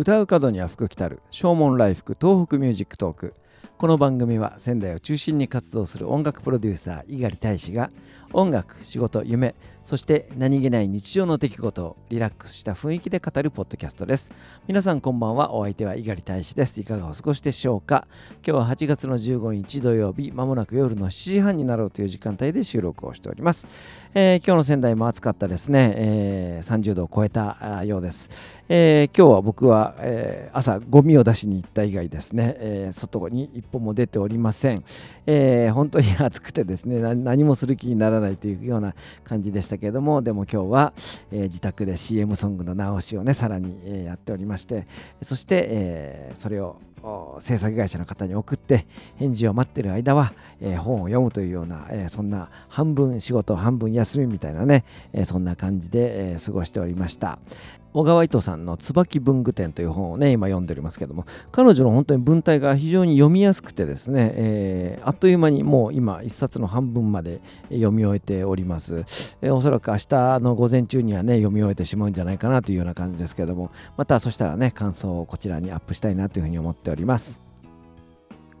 唱う門には福来たる唱門来福 TOHOKU MUSIC TALK。この番組は仙台を中心に活動する音楽プロデューサー猪狩大使が音楽仕事夢そして何気ない日常の出来事をリラックスした雰囲気で語るポッドキャストです。皆さんこんばんは。お相手は猪狩大使ですいかがお過ごしでしょうか？今日は8月の15日土曜日まもなく夜の7時半になろうという時間帯で収録をしております、えー、今日の仙台も暑かったですね、えー、30度を超えたようです、えー、今日は僕は、え朝ゴミを出しに行った以外ですね、え外に歩も出ておりません、え本当に暑くてですね何もする気にならないというような感じでしたけれどもでも今日は、えー、自宅で CM ソングの直しをねさらに、えー、やっておりましてそして、えー、それを制作会社の方に送って返事を待ってる間は、えー、本を読むというような、えー、そんな半分仕事半分休みみたいなね、えー、そんな感じで、え過ごしておりました。小川糸さんの椿文具店という本をね今読んでおりますけども彼女の本当に文体が非常に読みやすくてですね、えあっという間にもう今一冊の半分まで読み終えております、えおそらく明日の午前中にはね読み終えてしまうんじゃないかなというような感じですけどもまたそしたらね感想をこちらにアップしたいなというふうに思っております。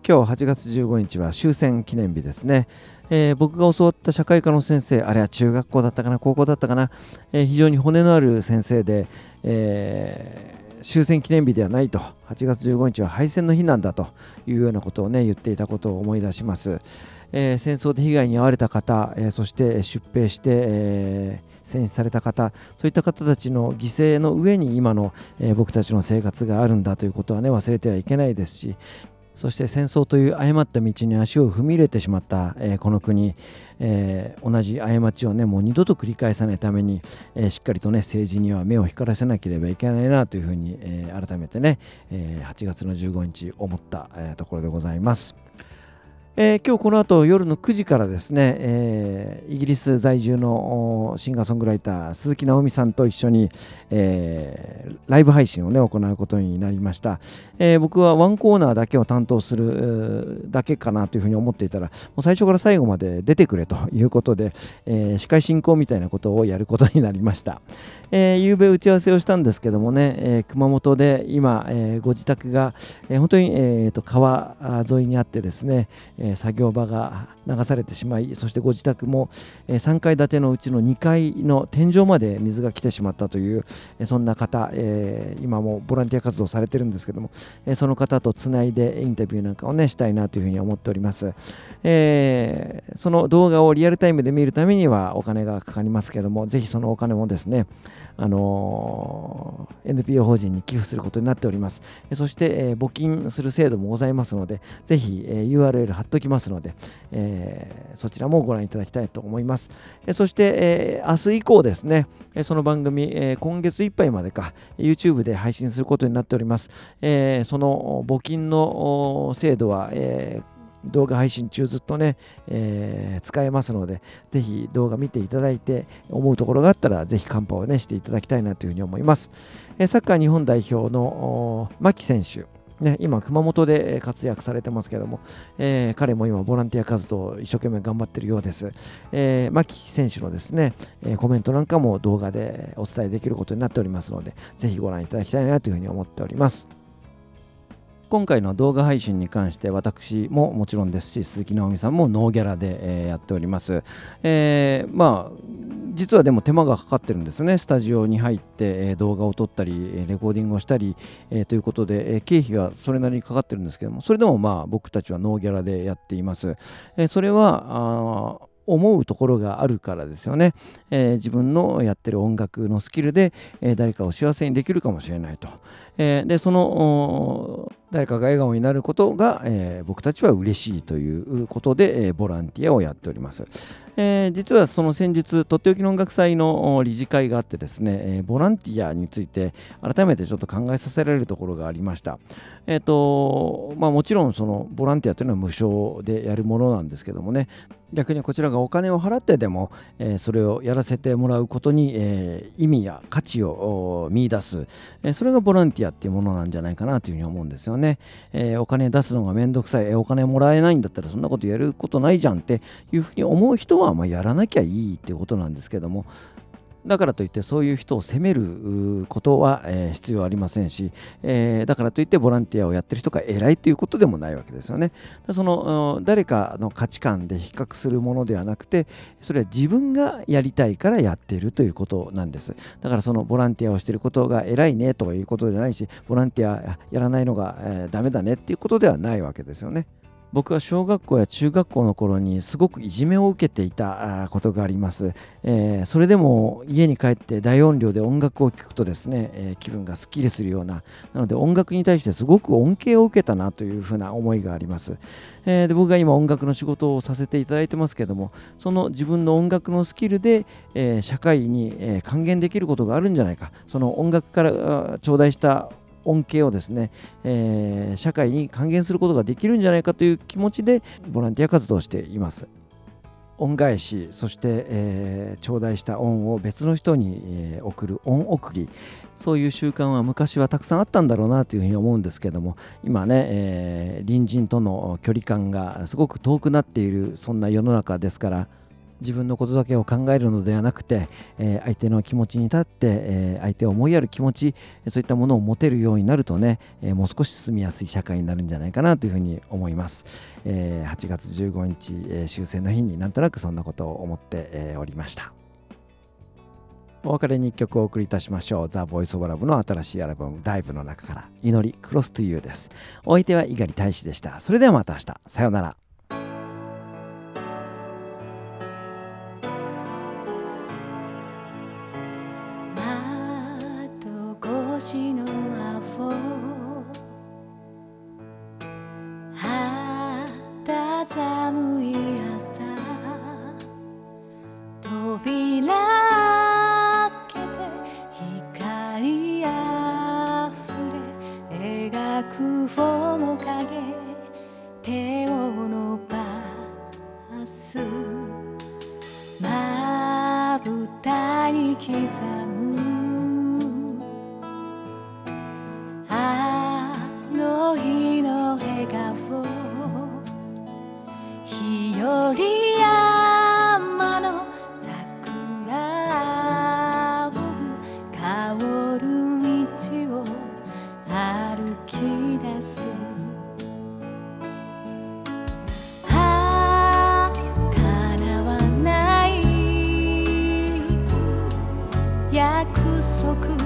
今日8月15日は終戦記念日ですね、えー、僕が教わった社会科の先生あれは中学校だったかな高校だったかな、えー、非常に骨のある先生で、えー、終戦記念日ではないと。8月15日は敗戦の日なんだというようなことをね言っていたことを思い出します、え戦争で被害に遭われた方、えそして出兵して、え戦死された方そういった方たちの犠牲の上に今の、え僕たちの生活があるんだということはね忘れてはいけないですしそして戦争という誤った道に足を踏み入れてしまった、えー、この国、えー、同じ過ちをねもう二度と繰り返さないために、えー、しっかりとね政治には目を光らせなければいけないなというふうに、え改めてね、え8月の15日思った、えところでございます。えー、今日この後夜の9時からですね、えー、イギリス在住のシンガーソングライター鈴木直美さんと一緒に、えー、ライブ配信をね行うことになりました、え僕はワンコーナーだけを担当するだけかなというふうに思っていたらもう最初から最後まで出てくれということで、え司会進行みたいなことをやることになりました、えー、昨べ打ち合わせをしたんですけどもね、え熊本で今、えご自宅が、え本当に、えーと川沿いにあってですね、え作業場が流されてしまいそしてご自宅も、3階建てのうちの2階の天井まで水が来てしまったという、そんな方、え今もボランティア活動されてるんですけども、その方とつないでインタビューなんかをねしたいなというふうに思っております、え、その動画をリアルタイムで見るためにはお金がかかりますけどもぜひそのお金もですねあの NPO 法人に寄付することになっております。そして、え募金する制度もございますのでぜひ、え URL 貼っておきますので、えー、えそちらもご覧いただきたいと思います。えそして、えー、明日以降ですね、えその番組、え今月いっぱいまでか YouTube で配信することになっております。えその募金の制度は、えー動画配信中ずっとね、えー、使えますので、ぜひ動画見ていただいて、思うところがあったら、ぜひカンパをね、していただきたいなというふうに思います。えー、サッカー日本代表の牧選手、ね、今、熊本で活躍されてますけども、えー、彼も今、ボランティア活動を一生懸命頑張ってるようです。えー、牧選手のですね、えー、コメントなんかも動画でお伝えできることになっておりますので、ぜひご覧いただきたいなというふうに思っております。今回の動画配信に関して私ももちろんですし鈴木直美さんもノーギャラで、えー、やっております、えー、まあ実はでも手間がかかってるんですね。スタジオに入って、えー、動画を撮ったりレコーディングをしたり、えー、ということで、えー、経費がそれなりにかかってるんですけどもそれでもまあ僕たちはノーギャラでやっています、えー、それは思うところがあるからですよね、えー、自分のやってる音楽のスキルで、えー、誰かを幸せにできるかもしれないと、えー、でその誰かが笑顔になることが、えー、僕たちは嬉しいということで、えー、ボランティアをやっております。えー、実はその先日、とっておきの音楽祭の理事会があってですね、え、ボランティアについて改めてちょっと考えさせられるところがありました。えーとまあ、もちろんそのボランティアというのは無償でやるものなんですけどもね、逆にこちらがお金を払ってでも、え、それをやらせてもらうことに、え、意味や価値を見出す、え、それがボランティアっていうものなんじゃないかなというふうに思うんですよね。えお金出すのがめんどくさい、えお金もらえないんだったらそんなことやることないじゃんっていうふうに思う人はまあやらなきゃいいっていうことなんですけどもだからといってそういう人を責めることは、え、必要ありませんし、え、だからといってボランティアをやってる人が偉いということでもないわけですよね。その誰かの価値観で比較するものではなくてそれは自分がやりたいからやっているということなんです。だからそのボランティアをしていることが偉いねということじゃないしボランティアやらないのが、えー、ダメだねっていうことではないわけですよね。僕は小学校や中学校の頃にすごくいじめを受けていたことがあります、えー、それでも家に帰って大音量で音楽を聴くとですね、えー、気分がすっきりするようななので音楽に対してすごく恩恵を受けたなというふうな思いがあります、えー、で僕が今音楽の仕事をさせていただいてますけどもその自分の音楽のスキルで、え社会に、還元できることがあるんじゃないか。その音楽から頂戴した恩恵をですね、えー、社会に還元することができるんじゃないかという気持ちでボランティア活動をしています。恩返しそして、えー、頂戴した恩を別の人に、えー、送る恩送りそういう習慣は昔はたくさんあったんだろうなというふうに思うんですけども今ね、えー、隣人との距離感がすごく遠くなっているそんな世の中ですから自分のことだけを考えるのではなくて、えー、相手の気持ちに立って、えー、相手を思いやる気持ちそういったものを持てるようになるとね、えー、もう少し住みやすい社会になるんじゃないかなというふうに思います、え8月15日、え終戦の日になんとなくそんなことを思って、えおりましたお別れに1曲お送りいたしましょう。ザ・ボイス・オブ・ラブの新しいアルバム、ダイブの中から、祈り、クロス・トゥ・ユーです。お相手は猪狩大使でした。それではまた明日。さようなら。星のアフ肌寒い朝扉開けて光あふれ描く面影手を伸ばす。まぶたに刻む」「はからわない約束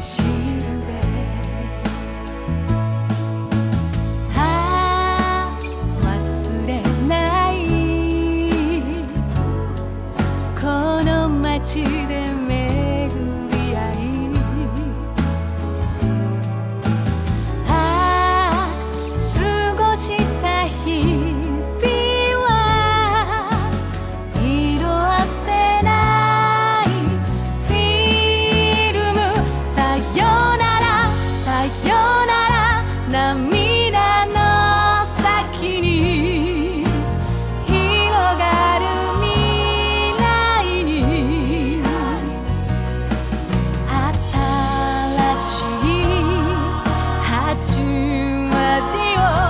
心。中までを